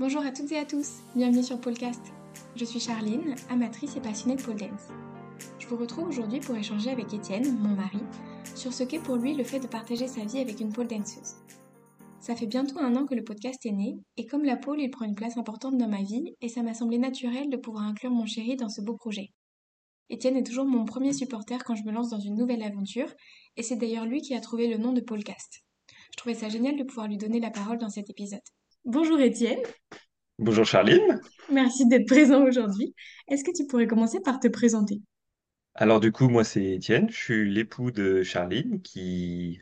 Bonjour à toutes et à tous, bienvenue sur Polcast. Je suis Charline, amatrice et passionnée de pole dance. Je vous retrouve aujourd'hui pour échanger avec Étienne, mon mari, sur ce qu'est pour lui le fait de partager sa vie avec une pole danseuse. Ça fait bientôt un an que le podcast est né, et comme la pole, il prend une place importante dans ma vie, et ça m'a semblé naturel de pouvoir inclure mon chéri dans ce beau projet. Étienne est toujours mon premier supporter quand je me lance dans une nouvelle aventure, et c'est d'ailleurs lui qui a trouvé le nom de Polcast. Je trouvais ça génial de pouvoir lui donner la parole dans cet épisode. Bonjour Étienne. Bonjour Charline. Merci d'être présent aujourd'hui. Est-ce que tu pourrais commencer par te présenter? Alors du coup, moi c'est Étienne, je suis l'époux de Charline qui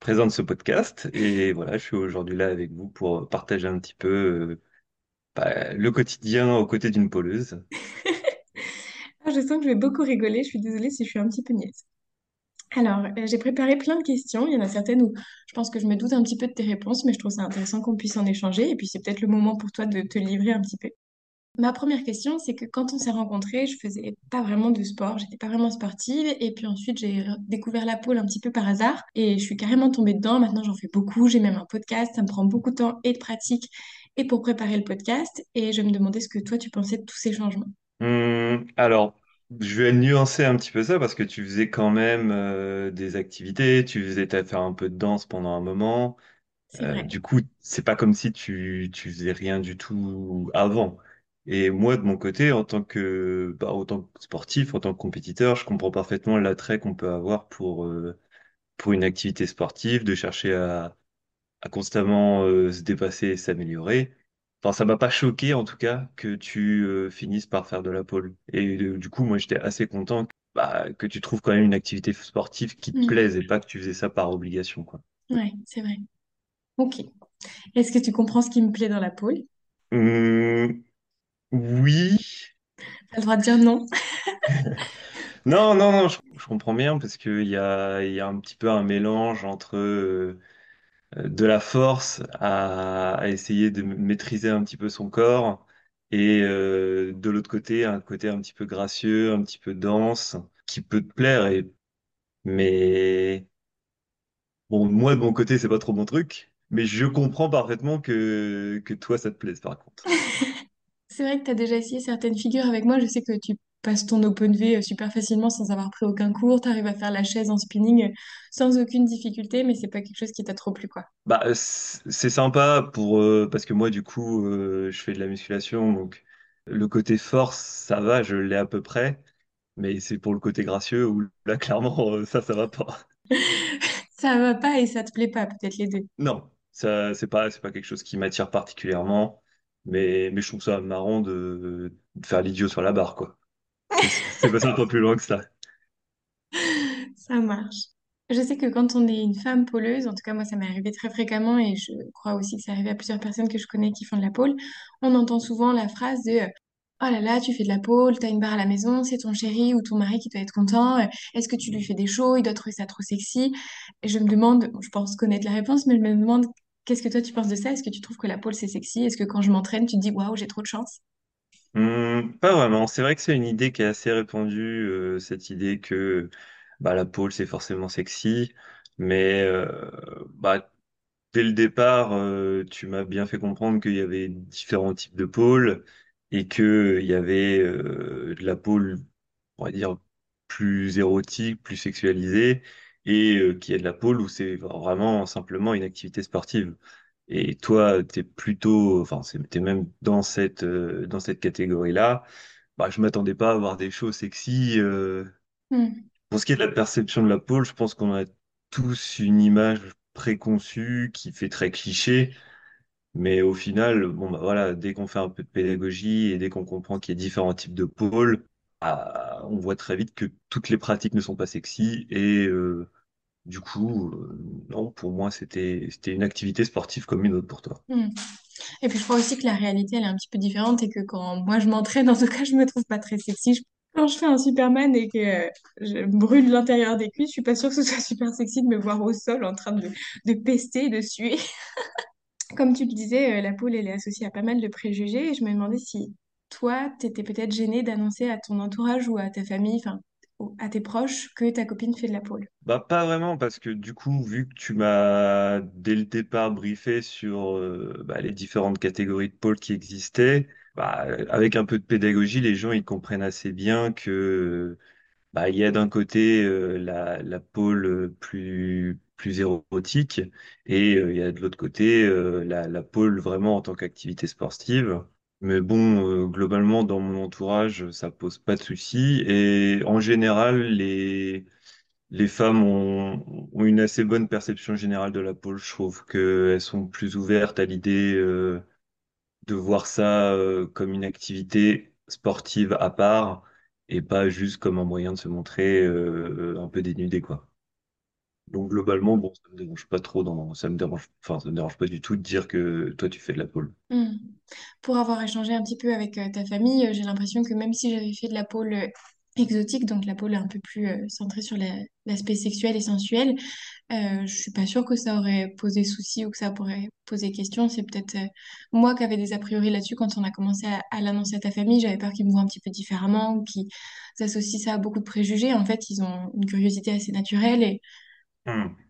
présente ce podcast et voilà, je suis aujourd'hui là avec vous pour partager un petit peu euh, bah, le quotidien aux côtés d'une poleuse. Ah, je sens que je vais beaucoup rigoler, je suis désolée si je suis un petit peu niaise. Alors, euh, j'ai préparé plein de questions. Il y en a certaines où je pense que je me doute un petit peu de tes réponses, mais je trouve ça intéressant qu'on puisse en échanger. Et puis, c'est peut-être le moment pour toi de te livrer un petit peu. Ma première question, c'est que quand on s'est rencontrés, je faisais pas vraiment de sport, j'étais pas vraiment sportive. Et puis ensuite, j'ai découvert la pole un petit peu par hasard et je suis carrément tombée dedans. Maintenant, j'en fais beaucoup. J'ai même un podcast. Ça me prend beaucoup de temps et de pratique et pour préparer le podcast. Et je me demandais ce que toi, tu pensais de tous ces changements. Hum, alors, je vais nuancer un petit peu ça parce que tu faisais quand même euh, des activités, tu faisais t'as fait un peu de danse pendant un moment. C'est Euh, vrai. du coup, c'est pas comme si tu, tu faisais rien du tout avant. Et moi, de mon côté, en tant que, bah, autant que sportif, en tant que compétiteur, je comprends parfaitement l'attrait qu'on peut avoir pour, euh, pour une activité sportive, de chercher à, à constamment, euh, se dépasser et s'améliorer. Enfin, ça m'a pas choqué, en tout cas, que tu, euh, finisses par faire de la pole. Et euh, du coup, moi, j'étais assez content que, bah, que tu trouves quand même une activité sportive qui te Mm. plaise et pas que tu faisais ça par obligation, quoi. Ouais, c'est vrai. Ok. Est-ce que tu comprends ce qui me plaît dans la pole? Hum, oui. T'as le droit de dire non. Non, non, non, je, je comprends bien parce qu'il y a, il y a un petit peu un mélange entre euh, de la force à, à essayer de maîtriser un petit peu son corps et euh, de l'autre côté, un côté un petit peu gracieux, un petit peu dense qui peut te plaire. Et, mais bon, moi de mon côté, c'est pas trop mon truc, mais je comprends parfaitement que, que toi, ça te plaise par contre. C'est vrai que tu as déjà essayé certaines figures avec moi. Je sais que tu passes ton open V euh, super facilement sans avoir pris aucun cours. Tu arrives à faire la chaise en spinning euh, sans aucune difficulté, mais c'est pas quelque chose qui t'a trop plu, quoi. Bah, c- c'est sympa pour euh, parce que moi du coup euh, je fais de la musculation donc le côté force ça va je l'ai à peu près mais c'est pour le côté gracieux où là clairement euh, ça ça va pas. Ça va pas et ça te plaît pas, peut-être les deux. Non ça c'est pas c'est pas quelque chose qui m'attire particulièrement mais mais je trouve ça marrant de, de faire l'idiot sur la barre quoi. C'est pas ça pas plus loin que ça. Ça marche. Je sais que quand on est une femme poleuse, en tout cas moi ça m'est arrivé très fréquemment et je crois aussi que c'est arrivé à plusieurs personnes que je connais qui font de la pole, on entend souvent la phrase de Oh là là, tu fais de la pole, t'as une barre à la maison, c'est ton chéri ou ton mari qui doit être content, est-ce que tu lui fais des shows, il doit trouver ça trop sexy? Et je me demande, je pense connaître la réponse, mais je me demande qu'est-ce que toi tu penses de ça? Est-ce que tu trouves que la pole c'est sexy? Est-ce que quand je m'entraîne, tu te dis Waouh, j'ai trop de chance? Hum, pas vraiment. C'est vrai que c'est une idée qui est assez répandue, euh, cette idée que bah, la pole c'est forcément sexy, mais euh, bah, dès le départ, euh, tu m'as bien fait comprendre qu'il y avait différents types de pôles et que il y avait de la pôle, on va dire, plus érotique, plus sexualisée, et qu'il y a de la pôle où c'est vraiment simplement une activité sportive. Et toi, t'es plutôt, enfin, t'es même dans cette euh, dans cette catégorie-là. Bah, je m'attendais pas à avoir des choses sexy. euh. Hmm. Pour ce qui est de la perception de la pôle, je pense qu'on a tous une image préconçue qui fait très cliché. Mais au final, bon, bah voilà, dès qu'on fait un peu de pédagogie et dès qu'on comprend qu'il y a différents types de pôles, ah, on voit très vite que toutes les pratiques ne sont pas sexy et euh, du coup, euh, non, pour moi, c'était une activité sportive comme une autre pour toi. Hmm. Et puis je crois aussi que la réalité, elle est un petit peu différente et que quand moi je m'entraîne, en tout cas, je me trouve pas très sexy. Quand je fais un Superman et que je brûle l'intérieur des cuisses, je suis pas sûre que ce soit super sexy de me voir au sol en train de, de pester, de suer. Comme tu le disais, euh, la poule, elle est associée à pas mal de préjugés et je me demandais si toi, t'étais peut-être gênée d'annoncer à ton entourage ou à ta famille, enfin, à tes proches que ta copine fait de la pole? Bah, pas vraiment, parce que du coup, vu que tu m'as dès le départ briefé sur euh, bah, les différentes catégories de pôles qui existaient, bah, euh, avec un peu de pédagogie, les gens ils comprennent assez bien que il y a d'un côté euh, la, pôle plus, plus érotique et il y a de l'autre côté la, la pôle vraiment en tant qu'activité sportive. Mais bon, euh, globalement, dans mon entourage, ça pose pas de soucis. Et en général, les les femmes ont, une assez bonne perception générale de la pole. Je trouve qu'elles sont plus ouvertes à l'idée euh, de voir ça euh, comme une activité sportive à part et pas juste comme un moyen de se montrer un peu dénudé, quoi. Donc globalement, bon, ça me dérange pas trop ça me dérange, enfin, ça me dérange pas du tout de dire que toi tu fais de la pole. Hmm. Pour avoir échangé un petit peu avec euh, ta famille, euh, j'ai l'impression que même si j'avais fait de la pole euh, exotique, donc la pole un peu plus centrée sur la- l'aspect sexuel et sensuel, je suis pas sûre que ça aurait posé souci ou que ça pourrait poser question. C'est peut-être moi qui avais des a priori là-dessus quand on a commencé à, l'annoncer à ta famille. J'avais peur qu'ils me voient un petit peu différemment qu'ils associent ça à beaucoup de préjugés. En fait, ils ont une curiosité assez naturelle et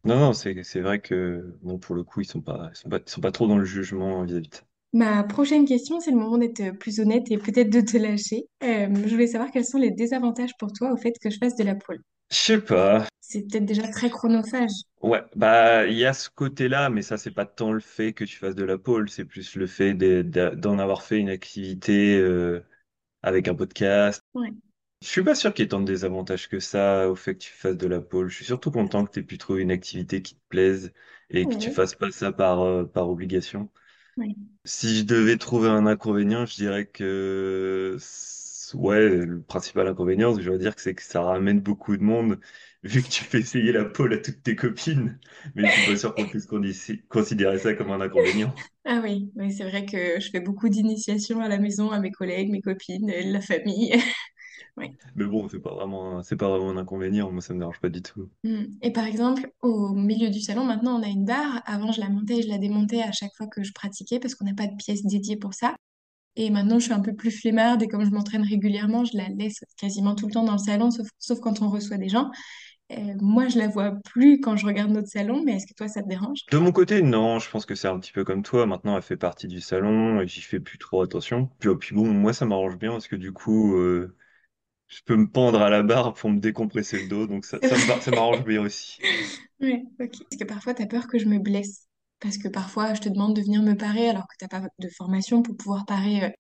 Non, non, c'est c'est vrai que bon pour le coup ils sont pas ils sont pas ils sont pas trop dans le jugement vis-à-vis de ça. Ma prochaine question, c'est le moment d'être plus honnête et peut-être de te lâcher. Euh, je voulais savoir quels sont les désavantages pour toi au fait que je fasse de la pole. Je sais pas. C'est peut-être déjà très chronophage. Ouais, bah il y a ce côté-là, mais ça c'est pas tant le fait que tu fasses de la pole, c'est plus le fait de- de- d'en avoir fait une activité euh, avec un podcast. Ouais. Je suis pas sûr qu'il y ait tant de désavantages que ça au fait que tu fasses de la pole. Je suis surtout content que tu aies pu trouver une activité qui te plaise et que tu Ouais. fasses pas ça par, euh, par obligation. Si je devais trouver un inconvénient, je dirais que s- ouais, le principal inconvénient, je dois dire que c'est que ça ramène beaucoup de monde, vu que tu fais essayer la pole à toutes tes copines. Mais je suis pas sûr qu'on puisse condi- considérer ça comme un inconvénient. Ah oui, oui, c'est vrai que je fais beaucoup d'initiations à la maison, à mes collègues, mes copines, la famille. Ouais. Mais bon, c'est pas vraiment, c'est pas vraiment un inconvénient. Moi, ça me dérange pas du tout. Mm. Et par exemple, au milieu du salon, maintenant, on a une barre. Avant, je la montais et je la démontais à chaque fois que je pratiquais parce qu'on n'a pas de pièce dédiée pour ça. Et maintenant, je suis un peu plus flemmarde et comme je m'entraîne régulièrement, je la laisse quasiment tout le temps dans le salon, sauf, sauf quand on reçoit des gens. Euh, moi, je la vois plus quand je regarde notre salon, mais est-ce que toi, ça te dérange? De mon côté, non, je pense que c'est un petit peu comme toi. Maintenant, elle fait partie du salon et j'y fais plus trop attention. Puis, oh, puis bon, moi, ça m'arrange bien parce que du coup, euh, je peux me pendre à la barre pour me décompresser le dos. Donc, ça, ça m'arrange bien aussi. Ouais, ok. Parce que parfois, tu as peur que je me blesse. Parce que parfois, je te demande de venir me parer alors que t'as pas de formation pour pouvoir parer euh,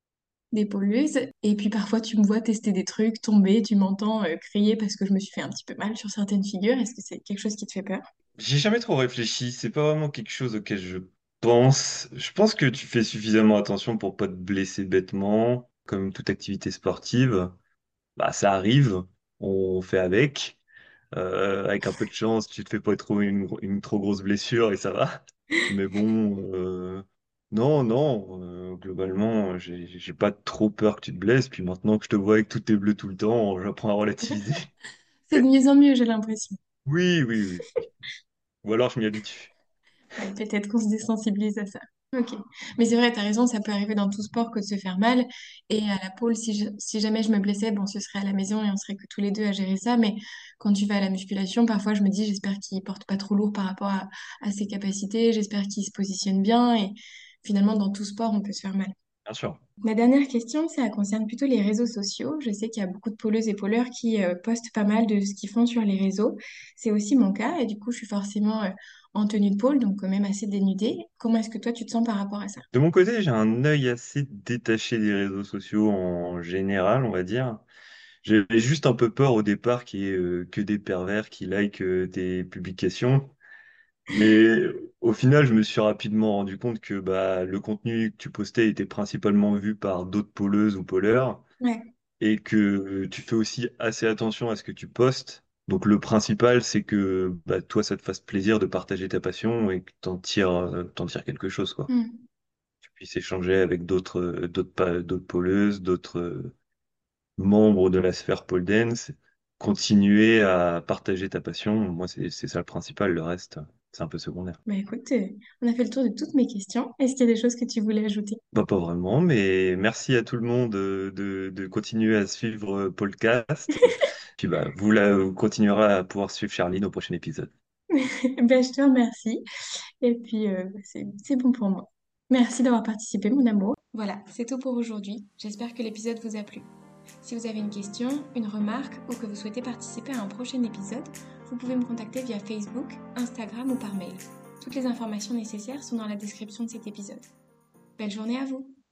des pollueuses. Et puis parfois, tu me vois tester des trucs, tomber, tu m'entends euh, crier parce que je me suis fait un petit peu mal sur certaines figures. Est-ce que c'est quelque chose qui te fait peur? J'ai jamais trop réfléchi. C'est pas vraiment quelque chose auquel je pense. Je pense que tu fais suffisamment attention pour pas te blesser bêtement. Comme toute activité sportive, bah, ça arrive. On fait avec. Euh, avec un peu de chance, tu te fais pas trop une, une trop grosse blessure et ça va. Mais bon, euh, non, non, euh, globalement, j'ai j'ai pas trop peur que tu te blesses. Puis maintenant que je te vois avec tout tes bleus tout le temps, j'apprends à relativiser. C'est de mieux en mieux, j'ai l'impression. Oui, oui, oui. Ou alors je m'y habitue. Ouais, peut-être qu'on se désensibilise à ça. Ok. Mais c'est vrai, t'as raison, ça peut arriver dans tout sport que de se faire mal. Et à la pole, si, je- si jamais je me blessais, bon, ce serait à la maison et on serait que tous les deux à gérer ça. Mais quand tu vas à la musculation, parfois je me dis, j'espère qu'il porte pas trop lourd par rapport à, à ses capacités, j'espère qu'il se positionne bien. Et finalement, dans tout sport, on peut se faire mal. Bien sûr. Ma dernière question, ça concerne plutôt les réseaux sociaux. Je sais qu'il y a beaucoup de pôleuses et pôleurs qui euh, postent pas mal de ce qu'ils font sur les réseaux. C'est aussi mon cas et du coup, je suis forcément euh, en tenue de pôle, donc quand même assez dénudée. Comment est-ce que toi, tu te sens par rapport à ça? De mon côté, j'ai un œil assez détaché des réseaux sociaux en général, on va dire. J'avais juste un peu peur au départ qu'il y ait euh, que des pervers qui likent euh, tes publications. Mais au final, je me suis rapidement rendu compte que bah, le contenu que tu postais était principalement vu par d'autres pôleuses ou pôleurs Ouais. et que tu fais aussi assez attention à ce que tu postes. Donc le principal, c'est que bah, toi, ça te fasse plaisir de partager ta passion et que t'en tires, euh, t'en tires quelque chose, quoi. Hmm. Tu puisses échanger avec d'autres euh, d'autres pa- d'autres euh, membres de la sphère pole dance, continuer à partager ta passion. Moi, c'est c'est ça le principal. Le reste, c'est un peu secondaire. Bah écoute, euh, on a fait le tour de toutes mes questions. Est-ce qu'il y a des choses que tu voulais ajouter? Bah, pas vraiment, mais merci à tout le monde euh, de, de continuer à suivre euh, Podcast. Puis bah, vous, la, vous continuerez à pouvoir suivre Charline au prochain épisode. Ben, je te remercie. Et puis, euh, c'est, c'est bon pour moi. Merci d'avoir participé, mon amour. Voilà, c'est tout pour aujourd'hui. J'espère que l'épisode vous a plu. Si vous avez une question, une remarque ou que vous souhaitez participer à un prochain épisode, vous pouvez me contacter via Facebook, Instagram ou par mail. Toutes les informations nécessaires sont dans la description de cet épisode. Belle journée à vous